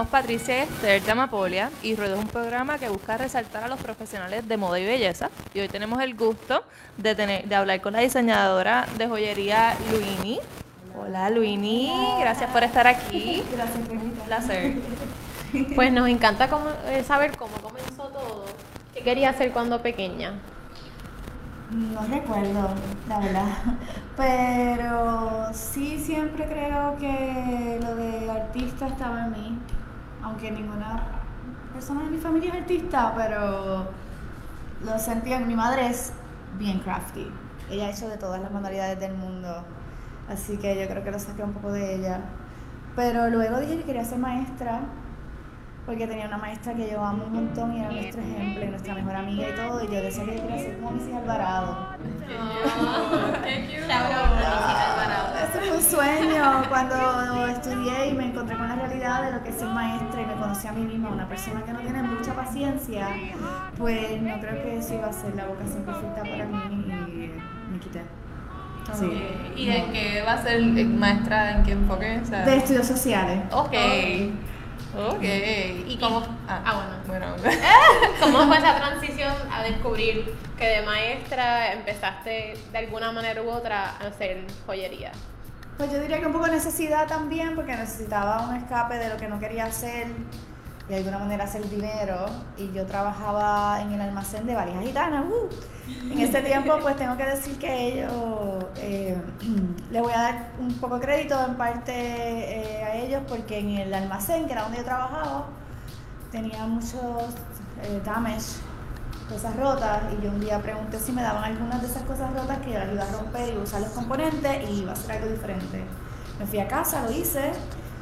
somos Patricia Esther de Amapolia y Ruedo es un programa que busca resaltar a los profesionales de moda y belleza. Y hoy tenemos el gusto de, tener, de hablar con la diseñadora de joyería Luini. Hola Luini, gracias por estar aquí. Gracias por Un placer. Pues nos encanta cómo- eh, saber cómo comenzó todo. ¿Qué quería hacer cuando pequeña? No recuerdo, la verdad. Pero sí, siempre creo que lo de artista estaba en mí. Aunque ninguna persona de mi familia es artista, pero lo sentía. Mi madre es bien crafty. Ella ha hecho de todas las manualidades del mundo. Así que yo creo que lo saqué un poco de ella. Pero luego dije que quería ser maestra. Porque tenía una maestra que yo amo un montón y era nuestro ejemplo y nuestra mejor amiga y todo. Y yo decía que yo quería ser como Missy Alvarado. Ese fue un sueño cuando estudié y me encontré realidad de lo que es ser maestra y me conocí a mí misma, una persona que no tiene mucha paciencia, pues no creo que eso iba a ser la vocación perfecta para mí y me quité. Sí. ¿Y de qué va a ser maestra? ¿En qué enfoque? O sea, De estudios sociales. Ok. Ok. ¿Y cómo? Ah, bueno. ¿Cómo fue esa transición a descubrir que de maestra empezaste de alguna manera u otra a hacer joyería? Pues yo diría que un poco necesidad también, porque necesitaba un escape de lo que no quería hacer y de alguna manera hacer dinero. Y yo trabajaba en el almacén de valijas gitanas. ¡uh! En ese tiempo, pues tengo que decir que ellos, eh, le voy a dar un poco de crédito en parte eh, a ellos, porque en el almacén, que era donde yo trabajaba, tenía muchos eh, damage, cosas rotas, y yo un día pregunté si me daban algunas de esas cosas rotas que iba a romper y usar los componentes y iba a hacer algo diferente. Me fui a casa, lo hice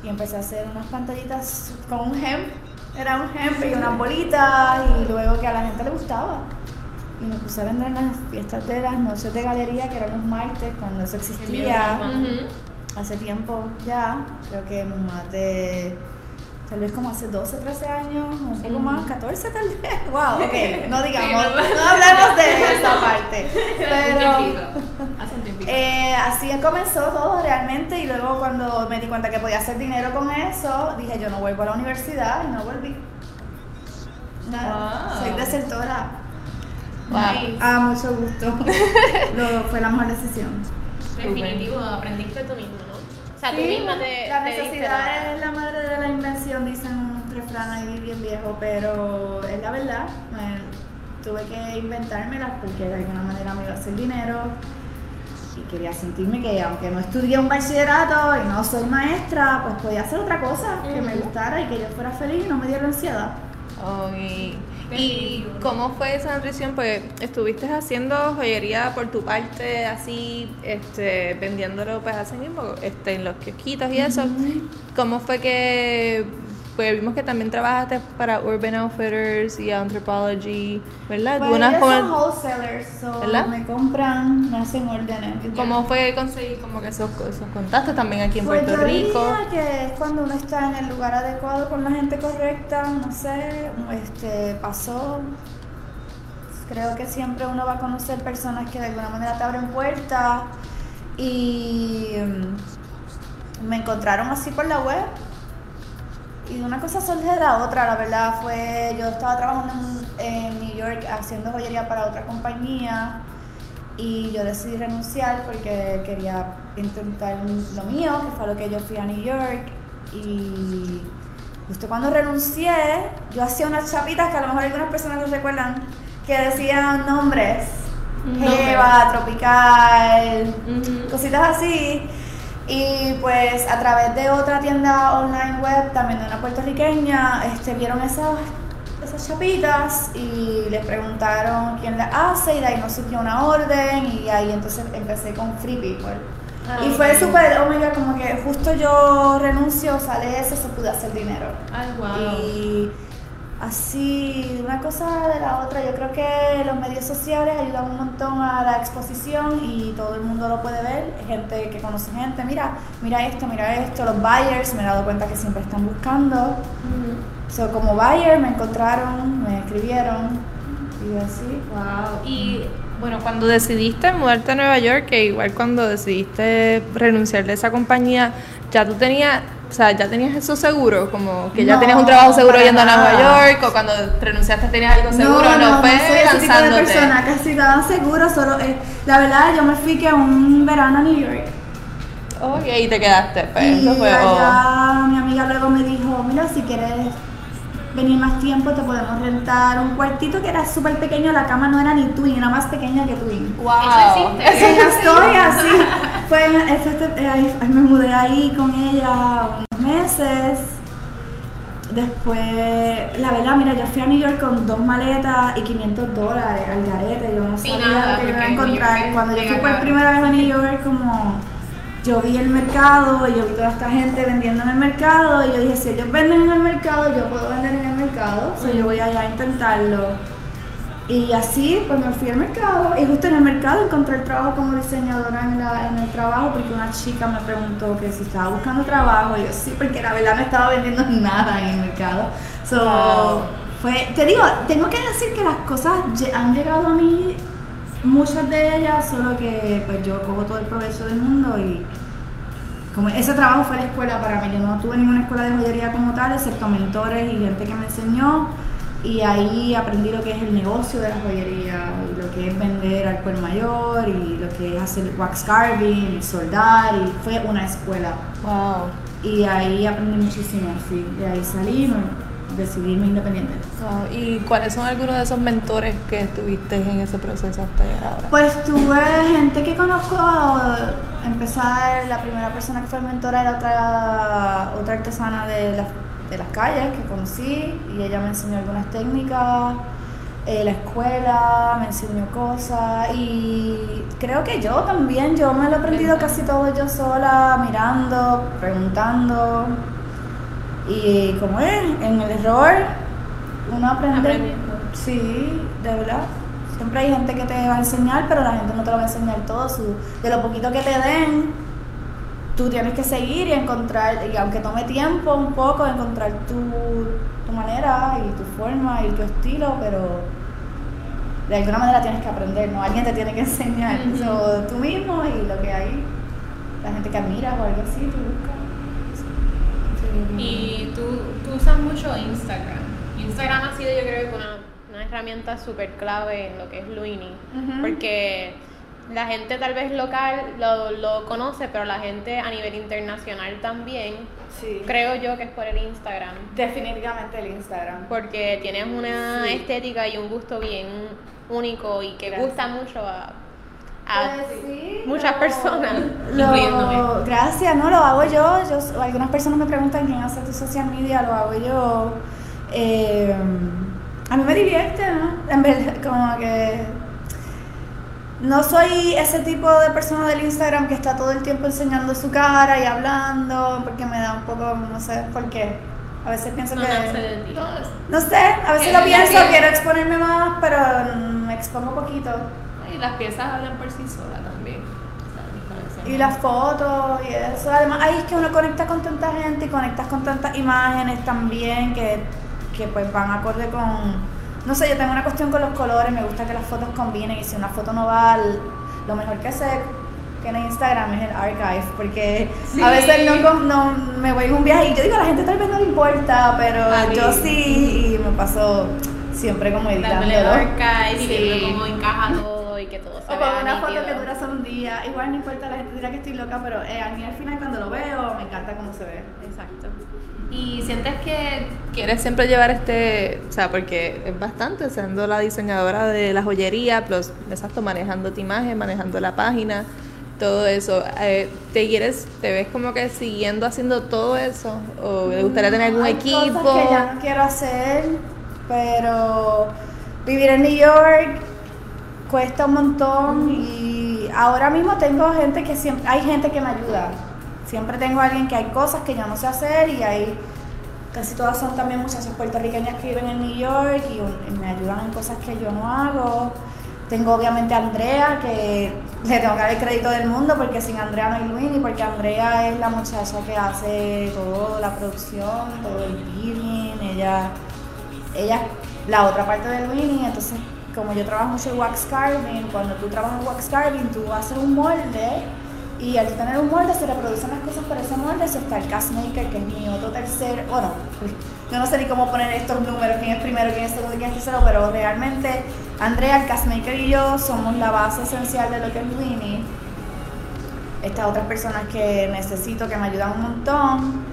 y empecé a hacer unas pantallitas con un hemp, era un hemp y unas bolitas y luego que a la gente le gustaba. Y me puse a vender en las fiestas de las noches de galería, que eran los martes, cuando eso existía hace tiempo ya, creo que más de, tal vez como hace 12, 13 años, un poco más, 14 tal vez, wow, ok, no digamos, no hablemos de esa parte, pero eh, así comenzó todo realmente y luego cuando me di cuenta que podía hacer dinero con eso, dije yo no vuelvo a la universidad y no volví. Nada, Wow. soy desertora. Wow. Ah, mucho gusto. Lo- fue la mejor decisión. Definitivo, aprendiste tú mismo. O sea, tú misma te, la te diste necesidad la- es la madre de la invención, dicen un refrán ahí bien viejo, pero es la verdad. Me- tuve que inventármelas porque de alguna manera me iba a hacer dinero y quería sentirme que aunque no estudié un bachillerato y no soy maestra, pues podía hacer otra cosa que me gustara y que yo fuera feliz y no me diera ansiedad. Ok. ¿Y cómo fue esa transición? Pues estuviste haciendo joyería por tu parte, así, este, vendiéndolo pues así mismo, este, en los kiosquitos y eso. ¿Cómo fue que, pues vimos que también trabajaste para Urban Outfitters y Anthropology, ¿verdad? Pues Algunas ellos como- son wholesalers, so ¿Verdad? me compran, me hacen órdenes. ¿Cómo fue conseguir como que esos, esos contactos también aquí en Pues Puerto yo Rico? diría que es cuando uno está en el lugar adecuado con la gente correcta, no sé, este, pasó. Creo que siempre uno va a conocer personas que de alguna manera te abren puertas y mm, me encontraron así por la web y de una cosa surge de la otra, la verdad fue, yo estaba trabajando en, en New York haciendo joyería para otra compañía y yo decidí renunciar porque quería intentar lo mío, que fue lo que yo fui a New York y justo cuando renuncié, yo hacía unas chapitas que a lo mejor algunas personas no recuerdan, que decían nombres, Jeva, Tropical, Ujú. cositas así. Y pues a través de otra tienda online web, también de una puertorriqueña, este, vieron esas, esas chapitas y les preguntaron quién las hace y de ahí nos surgió una orden y ahí entonces empecé con Free People. Ah, y fue súper, oh my God, como que justo yo renuncio, sale eso, se pude hacer dinero. Ay, wow. Y así, una cosa de la otra, yo creo que los medios sociales ayudan un montón a la exposición y todo el mundo lo puede ver. Gente que conoce gente, mira, mira esto, mira esto. Los buyers me he dado cuenta que siempre están buscando. So, como buyer me encontraron, me escribieron y así. Wow. Y Bueno, cuando decidiste mudarte a Nueva York, que igual cuando decidiste renunciar de esa compañía, ya tú tenías, o sea, ya tenías eso seguro, como que ya No, tenías un trabajo seguro yendo a Nueva nada. York, o cuando renunciaste tenías algo seguro, no, no, fue no soy ese tipo de persona, casi nada seguro, solo, eh, la verdad yo me fui que un verano a New York Ok, y te quedaste, pues, y eso fue, oh. allá mi amiga luego me dijo, mira, si quieres venir más tiempo te podemos rentar un cuartito que era súper pequeño, la cama no era ni twin, era más pequeña que twin. wow. Eso existe. Esa es la historia, así. Fue, ese- este- eh, me mudé ahí con ella unos meses. Después, la verdad, mira, yo fui a New York con dos maletas y 500 dólares al garete. Yo no sabía nada, lo que iba a encontrar. York Cuando yo fui por primera vez a New York, como yo vi el mercado y yo vi toda esta gente vendiendo en el mercado y yo dije, si ellos venden en el mercado, yo puedo vender en el mercado. O sea, yo voy allá a intentarlo. Y así, pues me fui al mercado y justo en el mercado encontré el trabajo como diseñadora en, la- en el trabajo porque una chica me preguntó que si estaba buscando trabajo y yo sí, porque la verdad no estaba vendiendo nada en el mercado. So, Wow. fue, te digo, tengo que decir que las cosas han llegado a mí, muchas de ellas, solo que pues yo cojo todo el progreso del mundo y como ese trabajo fue la escuela para mí, yo no tuve ninguna escuela de joyería como tal, excepto mentores y gente que me enseñó. Y ahí aprendí lo que es el negocio de la joyería, y lo que es vender al por mayor, y lo que es hacer wax carving, y soldar, y fue una escuela. Wow. Y ahí aprendí muchísimo, sí. De ahí salí decidí irme independiente. Wow. ¿Y cuáles son algunos de esos mentores que estuviste en ese proceso hasta llegar ahora? Pues tuve gente que conozco, empezar, la primera persona que fue mentora era otra, otra artesana de, las- de las calles que conocí y ella me enseñó algunas técnicas, eh, la escuela me enseñó cosas y creo que yo también, yo me lo he aprendido casi todo yo sola, mirando, preguntando y como es, en el error uno aprende. Aprendiendo. Sí, de verdad. Siempre hay gente que te va a enseñar, pero la gente no te lo va a enseñar todo. Su, de lo poquito que te den, tú tienes que seguir y encontrar, y aunque tome tiempo un poco, encontrar tu, tu manera y tu forma y tu estilo, pero de alguna manera tienes que aprender, ¿no? Alguien te tiene que enseñar. Ujú. So, tú mismo y lo que hay, la gente que admiras o algo así, tú buscas. Y tú, tú usas mucho Instagram. Instagram ha sido yo creo que una, una herramienta súper clave en lo que es Luini. Porque la gente tal vez local lo, lo conoce, pero la gente a nivel internacional también. Sí. Creo yo que es por el Instagram. Definitivamente el Instagram. Porque tienes una Sí. estética y un gusto bien único y que Gracias. gusta mucho a, a Pues sí, muchas personas, lo- gracias, no lo hago yo. yo. Algunas personas me preguntan quién hace tu social media, lo hago yo. Eh, a mí me divierte, ¿no? En verdad, como que no soy ese tipo de persona del Instagram que está todo el tiempo enseñando su cara y hablando, porque me da un poco, no sé por qué. A veces pienso No que. ti. No sé, a veces lo pienso, quiero exponerme más, pero mm, me expongo poquito. Y las piezas hablan por sí solas también. Y las fotos y eso. Además, ahí es que uno conecta con tanta gente y conectas con tantas imágenes también que, que pues van acorde con... No sé, yo tengo una cuestión con los colores, me gusta que las fotos combinen y si una foto no va, al- lo mejor que hacer que en Instagram es el archive, porque Sí. a veces no, no me voy en un viaje y yo digo, a la gente tal vez no le importa, pero A mí. yo sí y me paso siempre como Dándole editándolo. archive y Sí. viendo cómo encaja todo y que todo se O con una foto que dura solo un día, igual no importa, la gente dirá que estoy loca, pero eh, a mí al final cuando lo veo me encanta cómo se ve. Exacto. ¿Y sientes que quieres siempre llevar este, o sea, porque es bastante siendo la diseñadora de la joyería, plus, exacto, manejando tu imagen, manejando la página, todo eso, eh, ¿te quieres, te ves como que siguiendo haciendo todo eso? ¿O te gustaría tener algún Hay equipo? cosas que ya no quiero hacer, pero vivir en New York cuesta un montón y ahora mismo tengo gente que siempre, hay gente que me ayuda. Siempre tengo alguien que hay cosas que yo no sé hacer y hay casi todas son también muchachas puertorriqueñas que viven en New York y, y me ayudan en cosas que yo no hago. Tengo obviamente a Andrea, que le tengo que dar el crédito del mundo, porque sin Andrea no hay Luini, porque Andrea es la muchacha que hace toda la producción, todo el billing, ella, ella la otra parte de Luini, entonces como yo trabajo mucho en wax carving, cuando tú trabajas en wax carving, tú haces un molde y al tener un molde se reproducen las cosas por ese molde. Eso está el cast maker, que es mi otro tercer, bueno, yo no sé ni cómo poner estos números, quién es primero, quién es segundo, quién es tercero, pero realmente Andrea, el cast maker y yo somos la base esencial de lo que es Winnie. Estas otras personas que necesito, que me ayudan un montón,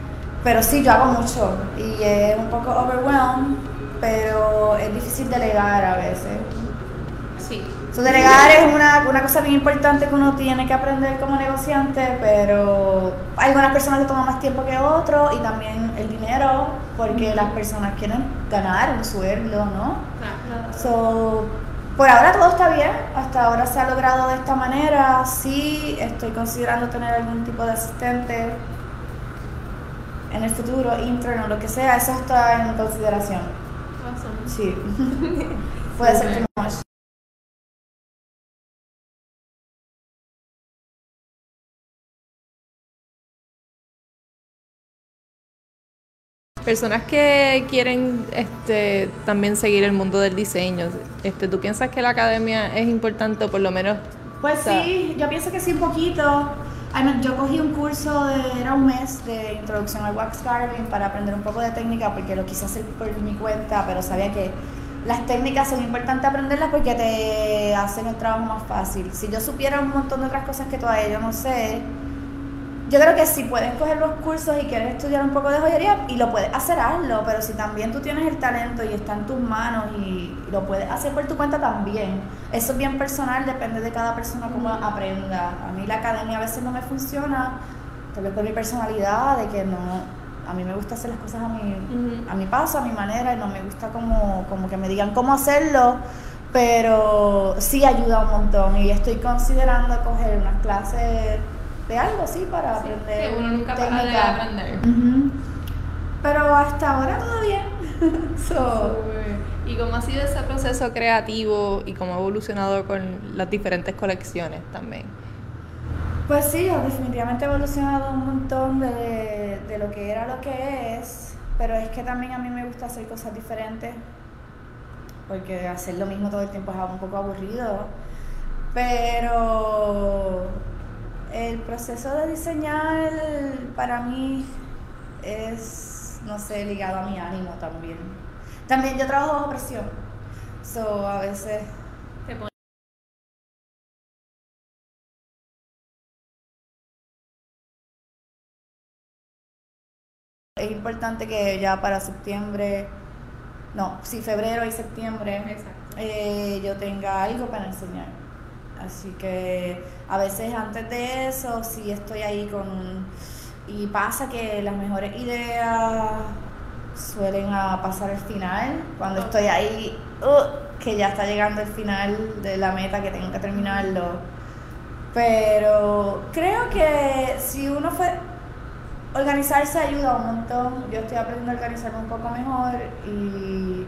pero sí, yo hago mucho y es un poco overwhelmed, pero es difícil delegar a veces. So, delegar es una, una cosa bien importante que uno tiene que aprender como negociante, pero algunas personas que toman más tiempo que otros y también el dinero, porque las personas quieren ganar un sueldo, ¿no? Claro. So, por ahora todo está bien, hasta ahora se ha logrado de esta manera, sí estoy considerando tener algún tipo de asistente en el futuro, interno, lo que sea, eso está en consideración, Awesome. sí. Puede ser too much. Personas que quieren este, también seguir el mundo del diseño, este, ¿tú piensas que la academia es importante o por lo menos? Pues o sea, sí, yo pienso que sí un poquito. Yo cogí un curso de, era un mes de introducción al wax carving para aprender un poco de técnica porque lo quise hacer por mi cuenta, pero sabía que las técnicas son importantes aprenderlas porque te hacen el trabajo más fácil. Si yo supiera un montón de otras cosas que todavía yo no sé, yo creo que si puedes coger los cursos y quieres estudiar un poco de joyería y lo puedes hacer, hazlo, pero si también tú tienes el talento y está en tus manos y lo puedes hacer por tu cuenta también. Eso es bien personal, depende de cada persona cómo aprenda. A mí la academia a veces no me funciona, tal vez por mi personalidad, de que no, a mí me gusta hacer las cosas a mi, a mi paso, a mi manera y no me gusta como, como que me digan cómo hacerlo, pero sí ayuda un montón y estoy considerando coger unas clases de algo así para Sí, aprender. que uno nunca para de técnica. aprender. Pero hasta ahora todo bien. So, ¿Y cómo ha sido ese proceso creativo y cómo ha evolucionado con las diferentes colecciones también? pues sí, definitivamente he evolucionado un montón de, de lo que era lo que es, pero es que también a mí me gusta hacer cosas diferentes, porque hacer lo mismo todo el tiempo es un poco aburrido. Pero el proceso de diseñar para mí es, no sé, ligado a mi ánimo también. También yo trabajo bajo presión, so a veces Te es importante que ya para septiembre, no, sí, febrero y septiembre, eh, yo tenga algo para enseñar. Así que a veces antes de eso, sí estoy ahí con... Y pasa que las mejores ideas suelen a pasar al final, cuando estoy ahí, uh, que ya está llegando el final de la meta, que tengo que terminarlo. Pero creo que si uno fue... Organizarse ayuda un montón. Yo estoy aprendiendo a organizarme un poco mejor y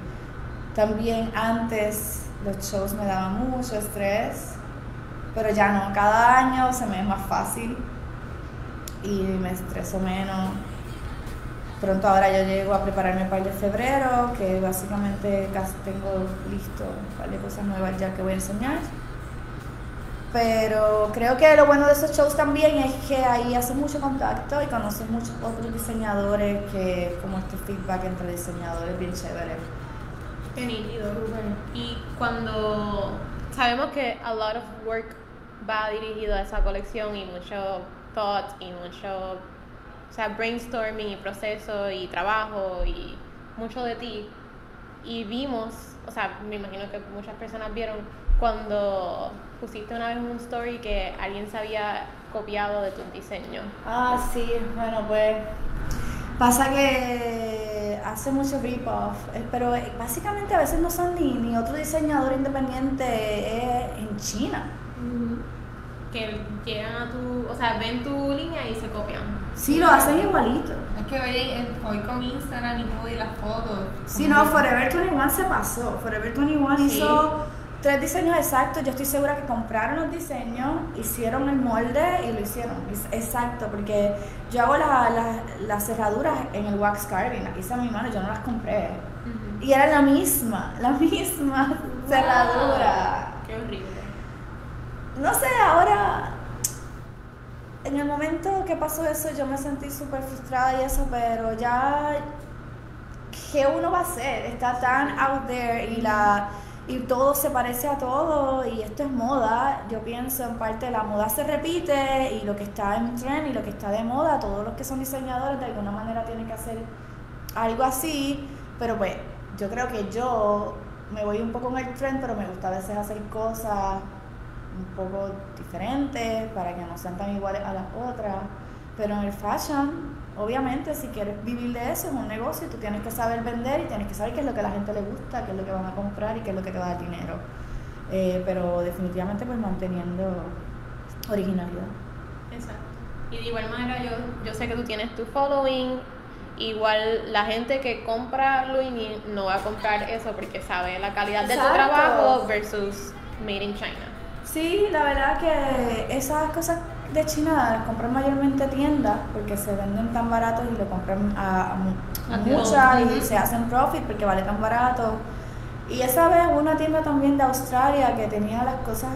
también antes los shows me daban mucho estrés, pero ya no, cada año se me es más fácil y me estreso menos. Pronto ahora yo llego a prepararme para el de febrero, que básicamente casi tengo listo un par de cosas nuevas ya que voy a enseñar. Pero creo que lo bueno de esos shows también es que ahí haces mucho contacto y conoces muchos otros diseñadores que como este feedback entre diseñadores bien chévere. Qué nítido. Y cuando sabemos que a lot of work va dirigido a esa colección y mucho thought y mucho o sea, brainstorming y proceso y trabajo y mucho de ti. Y vimos, o sea, me imagino que muchas personas vieron cuando pusiste una vez un story que alguien se había copiado de tus diseños. Ah, sí, bueno, pues pasa que hace mucho rip-off, eh, pero eh, básicamente a veces no son ni, ni otro diseñador independiente, es en China. Que llegan a tu, o sea, ven tu línea y se copian. Sí, lo hacen igualito. Es que hoy, eh, hoy con Instagram y todo y las fotos. Sí, no, Forever 21 se pasó. Forever 21 Sí. hizo tres diseños exactos. Yo estoy segura que compraron los diseños, hicieron el molde y lo hicieron. Exacto, porque yo hago la- la- las cerraduras en el wax carving. Aquí está mi mano, yo no las compré. Y era la misma, la misma cerradura. Qué horrible. No sé, ahora. En el momento que pasó eso, yo me sentí súper frustrada y eso, pero ya. ¿Qué uno va a hacer? Está tan out there y la. Y todo se parece a todo y esto es moda. Yo pienso en parte la moda se repite y lo que está en trend y lo que está de moda, todos los que son diseñadores de alguna manera tienen que hacer algo así, pero pues yo creo que yo me voy un poco en el trend, pero me gusta a veces hacer cosas un poco diferentes para que no sean tan iguales a las otras. Pero en el fashion, obviamente, si quieres vivir de eso, es un negocio y tú tienes que saber vender y tienes que saber qué es lo que a la gente le gusta, qué es lo que van a comprar y qué es lo que te va a dar dinero. Eh, pero definitivamente pues manteniendo originalidad. Exacto. Y de igual manera yo, yo sé que tú tienes tu following, igual la gente que compra Louis no va a comprar eso porque sabe la calidad de tu trabajo versus made in China. Sí, la verdad que esas cosas de China las compran mayormente tiendas porque se venden tan baratos y lo compran a, a a muchas y se hacen profit porque vale tan barato. Y esa vez hubo una tienda también de Australia que tenía las cosas,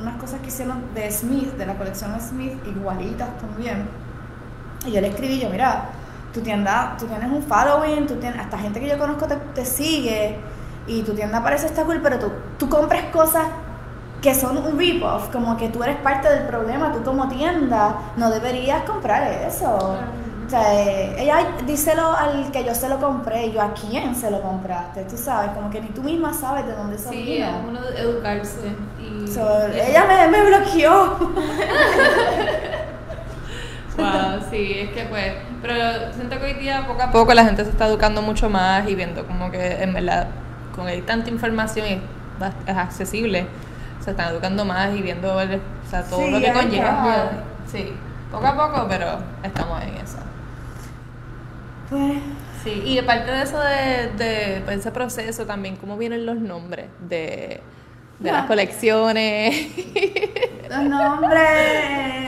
unas cosas que hicieron de Smith, de la colección Smith, igualitas también. Y yo le escribí, yo, mira, tu tienda, tú tienes un following, tú tienes, hasta gente que yo conozco te, te sigue y tu tienda parece estar cool, pero tú, tú compras cosas que son un rip-off, como que tú eres parte del problema, tú como tienda no deberías comprar eso. O sea, eh, ella díselo al que yo se lo compré, yo a quién se lo compraste, tú sabes, como que ni tú misma sabes de dónde eso Sí, es uno de educarse. Y, So, ella me, me bloqueó. Wow, sí, es que pues, pero siento que hoy día poco a poco la gente se está educando mucho más y viendo como que en verdad, con hay tanta información y es accesible, se están educando más y viendo el- o sea, todo Sí, lo que conlleva. Sí, poco a poco, pero estamos en eso. Pues, Sí, y aparte de eso de, de pues, ese proceso también, ¿cómo vienen los nombres de, de las colecciones? los nombres,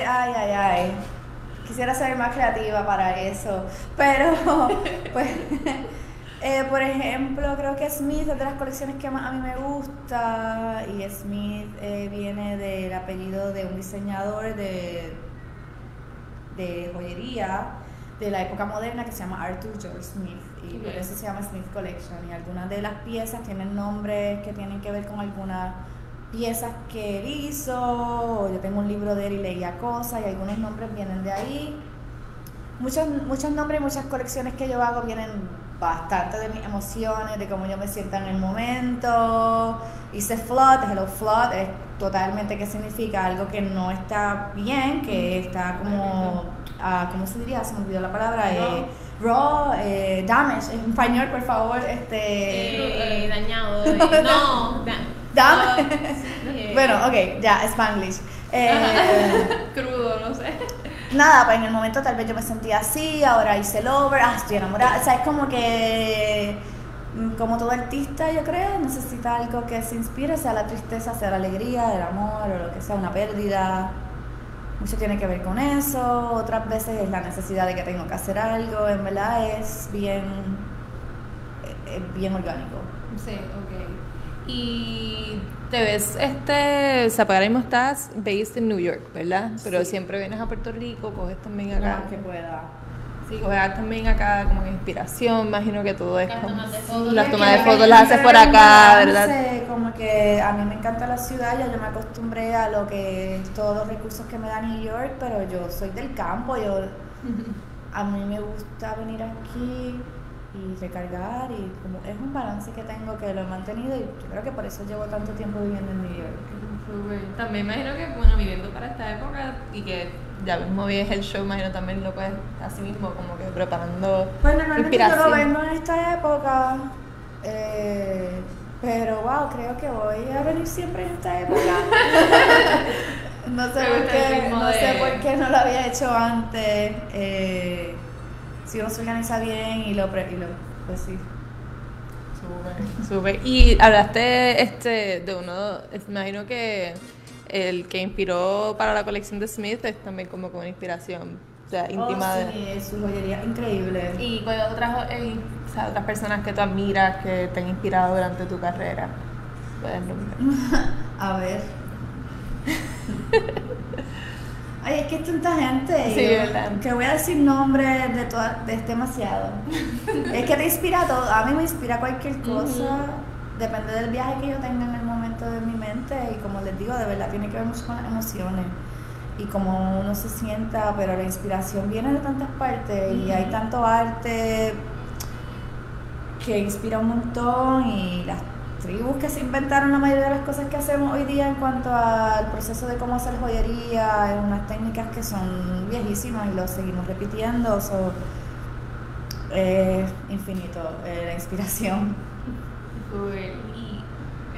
ay, ay, ay. Quisiera ser más creativa para eso, pero pues, eh, por ejemplo, creo que Smith es de las colecciones que más a mí me gusta y Smith eh, viene del apellido de un diseñador de, de joyería de la época moderna que se llama Arthur George Smith y por eso se llama Smith Collection y algunas de las piezas tienen nombres que tienen que ver con algunas piezas que él hizo, yo tengo un libro de él y leía cosas y algunos nombres vienen de ahí. Muchos, muchos nombres y muchas colecciones que yo hago vienen bastante de mis emociones, de cómo yo me siento en el momento. Hice flood, hello flood, es totalmente qué significa algo que no está bien, que está como, ah, ¿cómo se diría? Se me olvidó la palabra. Eh, raw, eh, damage, en español, por favor, este... Eh, dañado. eh, no, da- Bueno, ok, ya, Spanglish. Eh. Nada, pues en el momento tal vez yo me sentía así, ahora hice el over, ah, estoy enamorada. O sea, es como que, mm, como todo artista, yo creo, necesita algo que se inspire, sea la tristeza, sea la alegría, el amor o lo que sea, una pérdida. Mucho tiene que ver con eso, otras veces es la necesidad de que tengo que hacer algo, en verdad es bien, eh, eh, bien orgánico. Sí, ok. Y te ves, este, o sea, para ahora mismo estás based en New York, ¿verdad? Pero Sí. siempre vienes a Puerto Rico, coges también Lo acá. más que pueda. Sí, coges también acá como inspiración, imagino que todo es Las como... tomas de fotos. Las tomas de fotos las haces por acá, ¿verdad? Como que a mí me encanta la ciudad, ya yo me acostumbré a lo que todos los recursos que me da New York, pero yo soy del campo, yo a mí me gusta venir aquí y recargar y como es un balance que tengo que lo he mantenido y yo creo que por eso llevo tanto tiempo viviendo en New York. También imagino que, bueno, viviendo para esta época y que ya mismo vienes el show, imagino también lo puedes así mismo, como que preparando Pues normalmente yo lo vendo en esta época, eh, pero wow, creo que voy a venir siempre en esta época. no sé por qué, no sé por qué no lo había hecho antes. eh, si uno se organiza bien y lo, pre- y lo pues sí. Súper, súper. Y hablaste este de uno, imagino que el que inspiró para la colección de Smith es también como con inspiración, o sea, íntima Oh, de... sí, es su joyería increíble. Y con otras, eh, o sea, otras personas que tú admiras que te han inspirado durante tu carrera. puedes nombrar. A ver. Ay, es que es tanta gente. Sí, yo- ¿verdad? Que voy a decir nombres de todas, es demasiado. es que te inspira todo. A mí me inspira cualquier cosa. Depende del viaje que yo tenga en el momento de mi mente. Y como les digo, de verdad tiene que ver mucho con las emociones. Y como uno se sienta, pero la inspiración viene de tantas partes. Y hay tanto arte que inspira un montón y las tribus que se inventaron la mayoría de las cosas que hacemos hoy día en cuanto al proceso de cómo hacer joyería, es unas técnicas que son viejísimas y lo seguimos repitiendo, so, eh, infinito eh, la inspiración. Cool.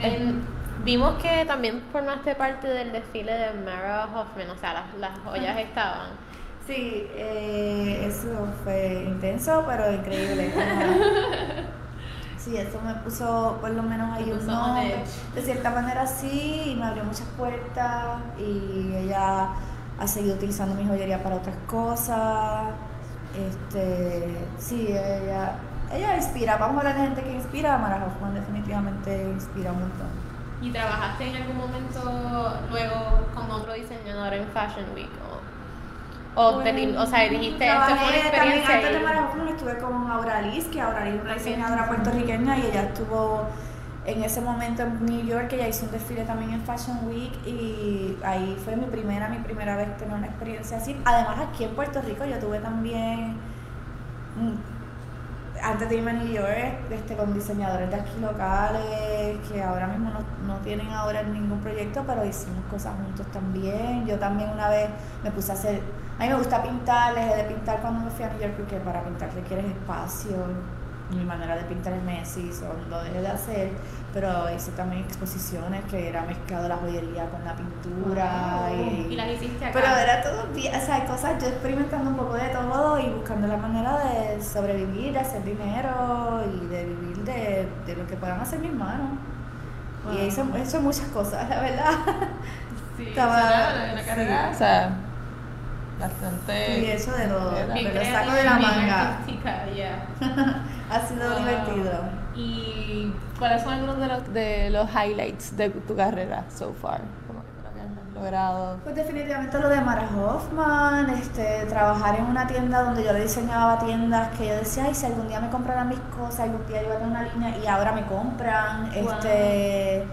En- vimos que también formaste parte del desfile de Mara Hoffman, o sea, las, las joyas estaban. Sí, eh, eso fue intenso, pero increíble. Sí, eso me puso por lo menos ahí un nombre. De cierta manera sí, y me abrió muchas puertas y ella ha seguido utilizando mi joyería para otras cosas. Este, sí, ella, ella inspira. Vamos a hablar de gente que inspira. Mara Hoffman definitivamente inspira un montón. ¿Y trabajaste en algún momento luego con otro diseñador en Fashion Week? O, o, te di- o sea, dijiste, esto fue una también experiencia. antes de y- Mara Hoffman estuve con Auralis, que Auralis es una diseñadora puertorriqueña y ella estuvo en ese momento en New York, ella hizo un desfile también en Fashion Week y ahí fue mi primera, mi primera vez tener una experiencia así. Además aquí en Puerto Rico yo tuve también, mm, antes de irme a New York, este, con diseñadores de aquí locales, que ahora mismo no, no tienen ahora ningún proyecto, pero hicimos cosas juntos también. Yo también una vez me puse a hacer, a mí me gusta pintar, dejé de pintar cuando me fui a New York porque para pintar requieres espacio. Mi manera de pintar es Messi, lo dejé de hacer, pero hice también exposiciones que era mezclado la joyería con la pintura. Y las hiciste acá. Pero era todo o sea, cosas, yo experimentando un poco de todo y buscando la manera de sobrevivir, de hacer dinero y de vivir de, de lo que puedan hacer mis manos. Wow. Y hice, hice muchas cosas, la verdad. Sí, Estaba- suena una carrera. O sea, bastante. Y eso de lo, creativa saco de la manga. artística, yeah. Ha sido Wow. divertido. ¿Y cuáles son algunos de los, de los highlights de tu carrera so far? Como que lo que has logrado. Pues definitivamente lo de Mara Hoffman, este, trabajar en una tienda donde yo le diseñaba tiendas que yo decía, ay, si algún día me compraran mis cosas, algún día yo tener una línea y ahora me compran, este,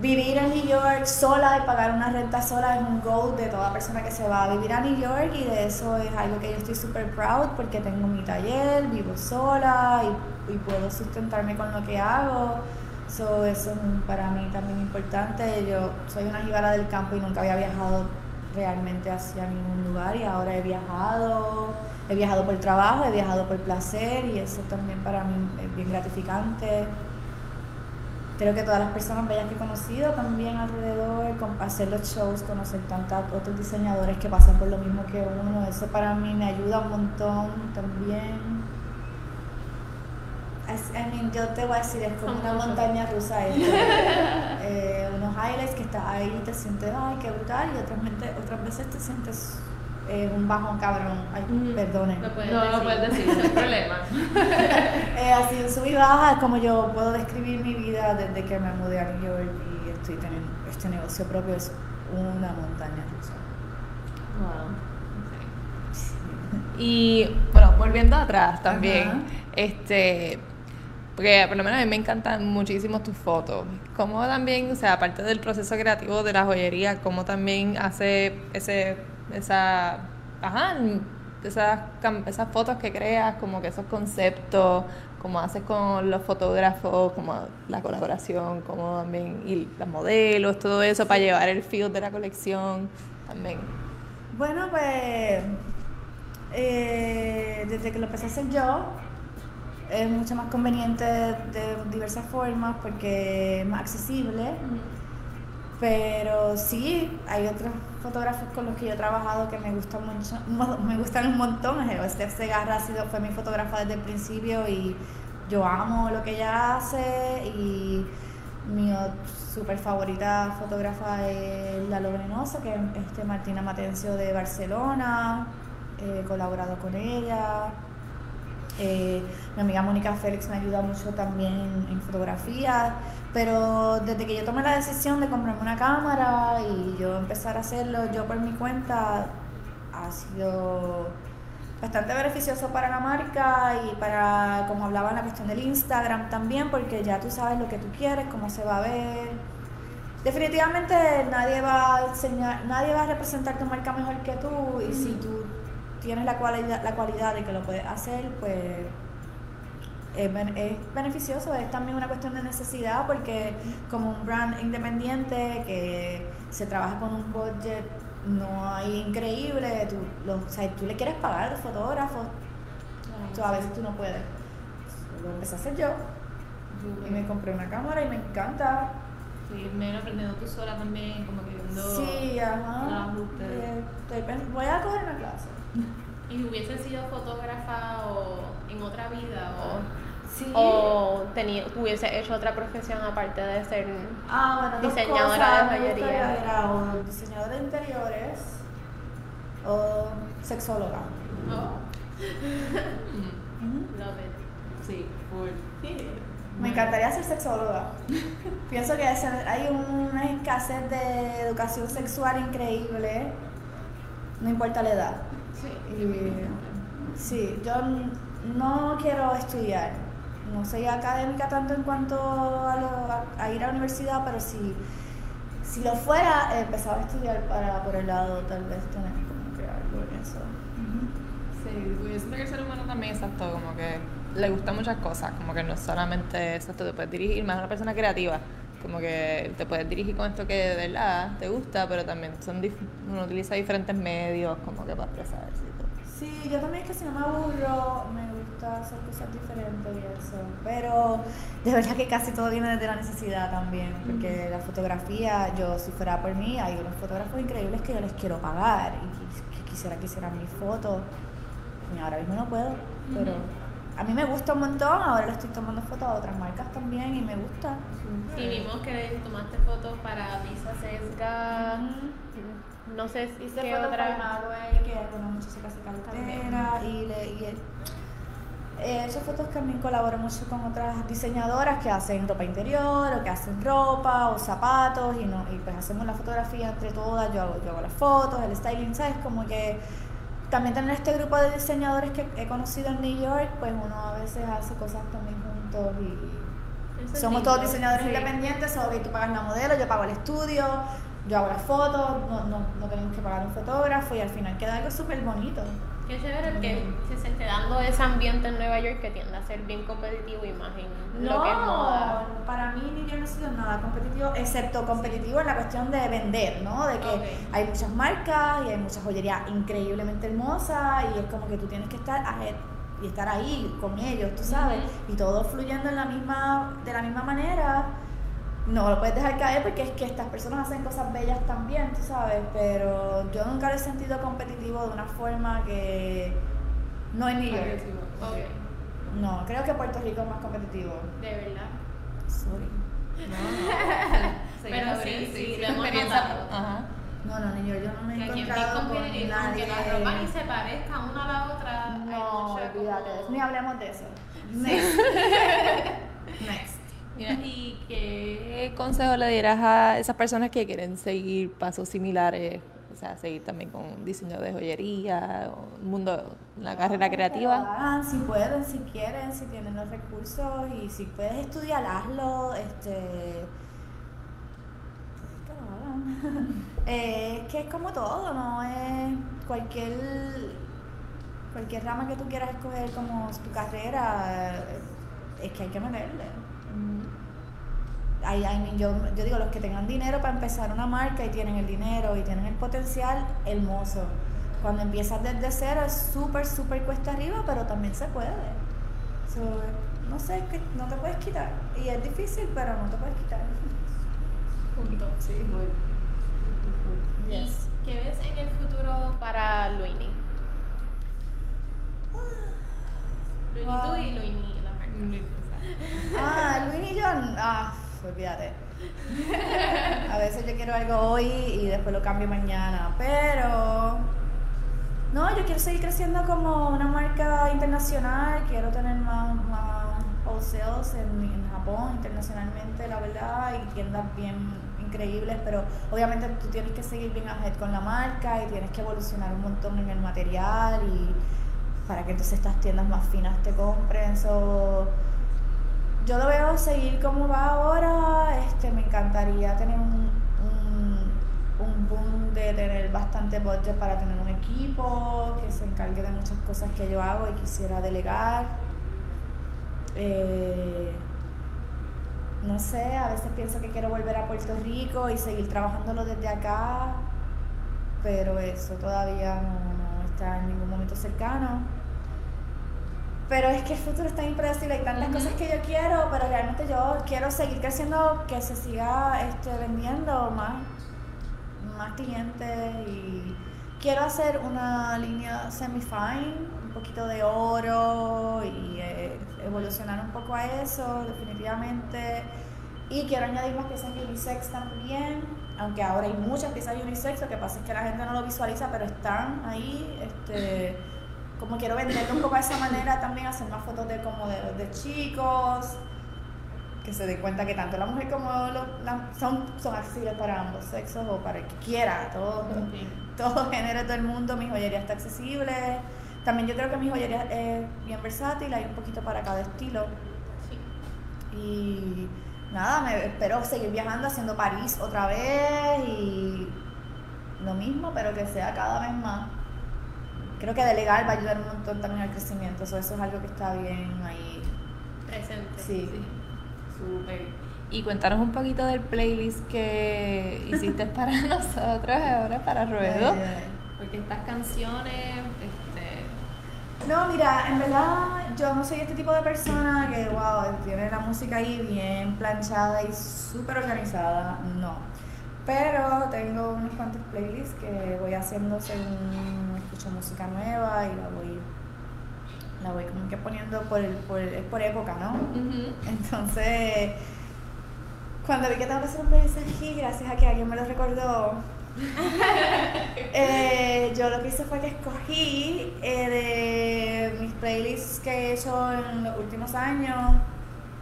vivir en New York sola y pagar una renta sola es un goal de toda persona que se va a vivir a New York y de eso es algo que yo estoy súper proud porque tengo mi taller, vivo sola y, puedo sustentarme con lo que hago. So, eso es para mí también importante. Yo soy una jíbara del campo y nunca había viajado realmente hacia ningún lugar y ahora he viajado. He viajado por trabajo, he viajado por placer y eso también para mí es bien gratificante. Creo que todas las personas bellas que he conocido también alrededor, con- hacer los shows, conocer tantos otros diseñadores que pasan por lo mismo que uno, eso para mí me ayuda un montón también. I mean, yo te voy a decir, es como una montaña rusa esto. Eh, unos highlights que estás ahí y te sientes, ay, qué brutal, y otras, otras veces te sientes eh, un bajón cabrón, ay, Ujú. perdonen. Lo puedes No, decir. no puedes decir, no hay problema. Eh, así en sub y baja es como yo puedo describir mi vida desde que me mudé a New York y estoy teniendo este negocio propio, es una montaña rusa. Y bueno, volviendo atrás también, Ajá. este, porque por lo menos a mí me encantan muchísimo tus fotos. Cómo también, o sea, aparte del proceso creativo de la joyería, cómo también hace ese, esa, ajá, esas, esas fotos que creas, como que esos conceptos, cómo haces con los fotógrafos, como la colaboración, como también, y los modelos, todo eso, para llevar el feel de la colección también. Bueno, pues eh, desde que lo empecé a hacer yo, es mucho más conveniente de diversas formas porque es más accesible. Pero sí, hay otros fotógrafos con los que yo he trabajado que me gustan mucho, me gustan un montón. Steph Segarra ha sido, fue mi fotógrafa desde el principio y yo amo lo que ella hace y mi super favorita fotógrafa es Lalo Venenoso, que es este, Martina Matencio de Barcelona, he colaborado con ella. Eh, mi amiga Mónica Félix me ayuda mucho también en fotografía, Pero desde que yo tomé la decisión de comprarme una cámara y yo empezar a hacerlo yo por mi cuenta, ha sido bastante beneficioso para la marca y para, como hablaba en la cuestión del Instagram también, porque ya tú sabes lo que tú quieres, cómo se va a ver. Definitivamente nadie va a enseñar, nadie va a representar tu marca mejor que tú y si tú tienes la cualidad, la cualidad de que lo puedes hacer, pues es, es beneficioso, es también una cuestión de necesidad porque como un brand independiente que se trabaja con un budget no hay increíble, tú, lo, o sea, tú le quieres pagar a los fotógrafos, so, a veces tú no puedes. Lo empecé a hacer yo y me compré una cámara y me encanta. Sí, me he aprendiendo tú sola también, como que viendo. Sí, ajá. los. Eh, estoy voy a coger una clase. ¿Y hubiese sido fotógrafa o en otra vida o, Sí. o tenía, hubiese hecho otra profesión aparte de ser Ah, bueno, Diseñadora cosas. de joyería. Era o diseñadora de interiores o sexóloga. Love it. Sí, full. Me encantaría ser sexóloga. Pienso que hay una escasez de educación sexual increíble, no importa la edad. Sí. Y, sí, yo no quiero estudiar. No soy académica tanto en cuanto a, lo- a- a ir a la universidad, pero si, si lo fuera, eh, empezaba a estudiar para por el lado tal vez tener como que algo en eso. Sí, yo siento que el ser humano también, exacto, como que le gustan muchas cosas, como que no solamente, exacto, te puedes dirigir, más una persona creativa, como que te puedes dirigir con esto que de verdad te gusta, pero también son uno utiliza diferentes medios como que para expresarse y todo. Sí, yo también es que si no me aburro, me gusta hacer cosas diferentes y eso. Pero de verdad que casi todo viene desde la necesidad también. Porque la fotografía, yo si fuera por mí, hay unos fotógrafos increíbles que yo les quiero pagar y que, que quisiera que hicieran mis fotos. Y ahora mismo no puedo, pero a mí me gusta un montón. Ahora le estoy tomando fotos a otras marcas también y me gusta. Y vimos que tomaste fotos para Visa Sesga. No sé si qué fotos otra. Magway, que es una muchacha hace cartera, y, le, y él- he hecho fotos que también colaboro mucho con otras diseñadoras que hacen ropa interior, o que hacen ropa, o zapatos, y, no, y pues hacemos la fotografía entre todas, yo hago, yo hago las fotos, el styling, ¿sabes? Como que también tener este grupo de diseñadores que he conocido en New York, pues uno a veces hace cosas también juntos y, Eso somos lindo. todos diseñadores Sí. independientes, solo que tú pagas la modelo, yo pago el estudio, yo hago las fotos, no, no, no tenemos que pagar un fotógrafo y al final queda algo súper bonito. Qué chévere que se, se esté dando ese ambiente en Nueva York que tiende a ser bien competitivo y más en lo que es moda. para mí New York no ha sido nada competitivo, excepto competitivo en la cuestión de vender, ¿no? De que hay muchas marcas y hay mucha joyería increíblemente hermosa y es como que tú tienes que estar ahead y estar ahí con ellos, tú sabes, y todo fluyendo en la misma, de la misma manera. No lo puedes dejar caer porque es que estas personas hacen cosas bellas también, tú sabes, pero yo nunca lo he sentido competitivo de una forma que no en New York. No, creo que Puerto Rico es más competitivo. De verdad. Sorry. Pero sí, sí, lo hemos experiencia. notado. Ajá. No, no, ni yo, yo no me Que he es encontrado con aunque nadie. la ropa ni se parezca una a la otra. hay No, olvídate, como- ni hablemos de eso. Next. Next. Mira, ¿y qué consejo le dieras a esas personas que quieren seguir pasos similares? O sea, seguir también con diseño de joyería, o mundo, la carrera creativa. si pueden, si quieren, si tienen los recursos y si puedes estudiar, hazlo. Este, que lo hagan. Eh, es que es como todo, ¿no? Es cualquier, cualquier rama que tú quieras escoger como tu carrera, es que hay que meterle. Hay- yo, yo digo, los que tengan dinero para empezar una marca y tienen el dinero y tienen el potencial, hermoso. Cuando empiezas desde cero es súper, súper cuesta arriba, pero también se puede. So, no sé, que no te puedes quitar. Y es difícil, pero no te puedes quitar. Punto. Sí, muy. Yes. ¿Y qué ves en el futuro para Luini? Luini tú y Luini la marca. Ah, Luis y John, ah, olvídate. A veces yo quiero algo hoy y después lo cambio mañana, pero no, yo quiero seguir creciendo como una marca internacional, quiero tener más, más wholesales en, en Japón, internacionalmente, la verdad, y tiendas bien increíbles, pero obviamente tú tienes que seguir bien ahead con la marca y tienes que evolucionar un montón en el material y para que entonces estas tiendas más finas te compren. So, yo lo veo seguir como va ahora, este, me encantaría tener un, un, un boom de tener bastante budget para tener un equipo que se encargue de muchas cosas que yo hago y quisiera delegar. Eh, no sé, a veces pienso que quiero volver a Puerto Rico y seguir trabajándolo desde acá, pero eso todavía no, no está en ningún momento cercano. Pero es que el futuro es tan impredecible, hay tantas Ujú. cosas que yo quiero, pero realmente yo quiero seguir creciendo, que se siga este, vendiendo más, más clientes y quiero hacer una línea semi-fine, un poquito de oro y eh, evolucionar un poco a eso, definitivamente. Y quiero añadir más piezas unisex también, aunque ahora hay muchas piezas unisex, lo que pasa es que la gente no lo visualiza, pero están ahí. Este, como quiero venderlo un poco de esa manera también, hacer más fotos de como de, de chicos, que se den cuenta que tanto la mujer como lo- la- son, son accesibles para ambos sexos o para el que quiera, todo, todo género, todo el mundo, mi joyería está accesible. También yo creo que mi joyería es bien versátil, hay un poquito para cada estilo. Y nada, me espero seguir viajando, haciendo París otra vez y lo mismo, pero que sea cada vez más. Creo que delegar va a ayudar un montón también al crecimiento, so eso es algo que está bien ahí. Presente. Sí. Súper. Y cuéntanos un poquito del playlist que hiciste para nosotros ahora, para Ruedo. Ay, ay, ay. Porque estas canciones, este, No, mira, en verdad yo no soy este tipo de persona que, wow, tiene la música ahí bien planchada y súper organizada, no. Pero tengo unos cuantos playlists que voy haciendo según escucho música nueva y la voy, la voy como que poniendo por, el- por, es por época, ¿no? Entonces, cuando vi que que hacer un playlist aquí, gracias a que alguien me lo recordó, eh, yo lo que hice fue que escogí eh, de mis playlists que he hecho en los últimos años,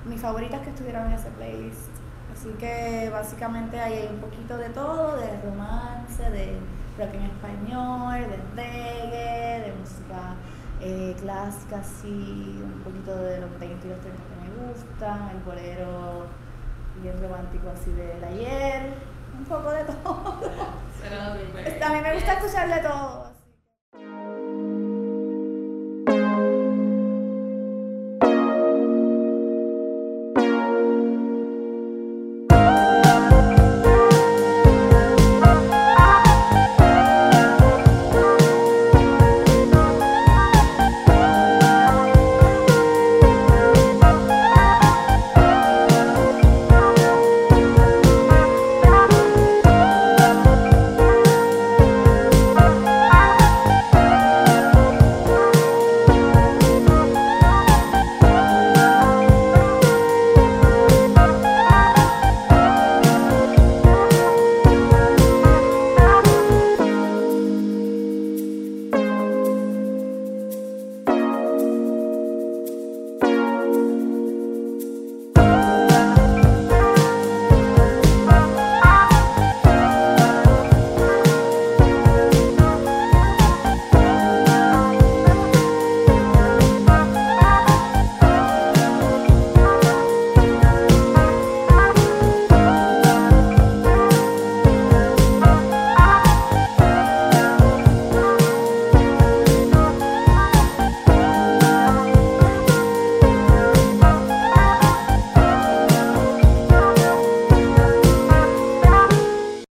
mis favoritas que estuvieron en ese playlist. Así que básicamente ahí hay un poquito de todo, de romance, de rock en español, de reggae, de música eh, clásica, así, un poquito de los 20 y los 30 que me gustan, el bolero bien romántico así del ayer, un poco de todo. A mí me gusta escuchar de todo.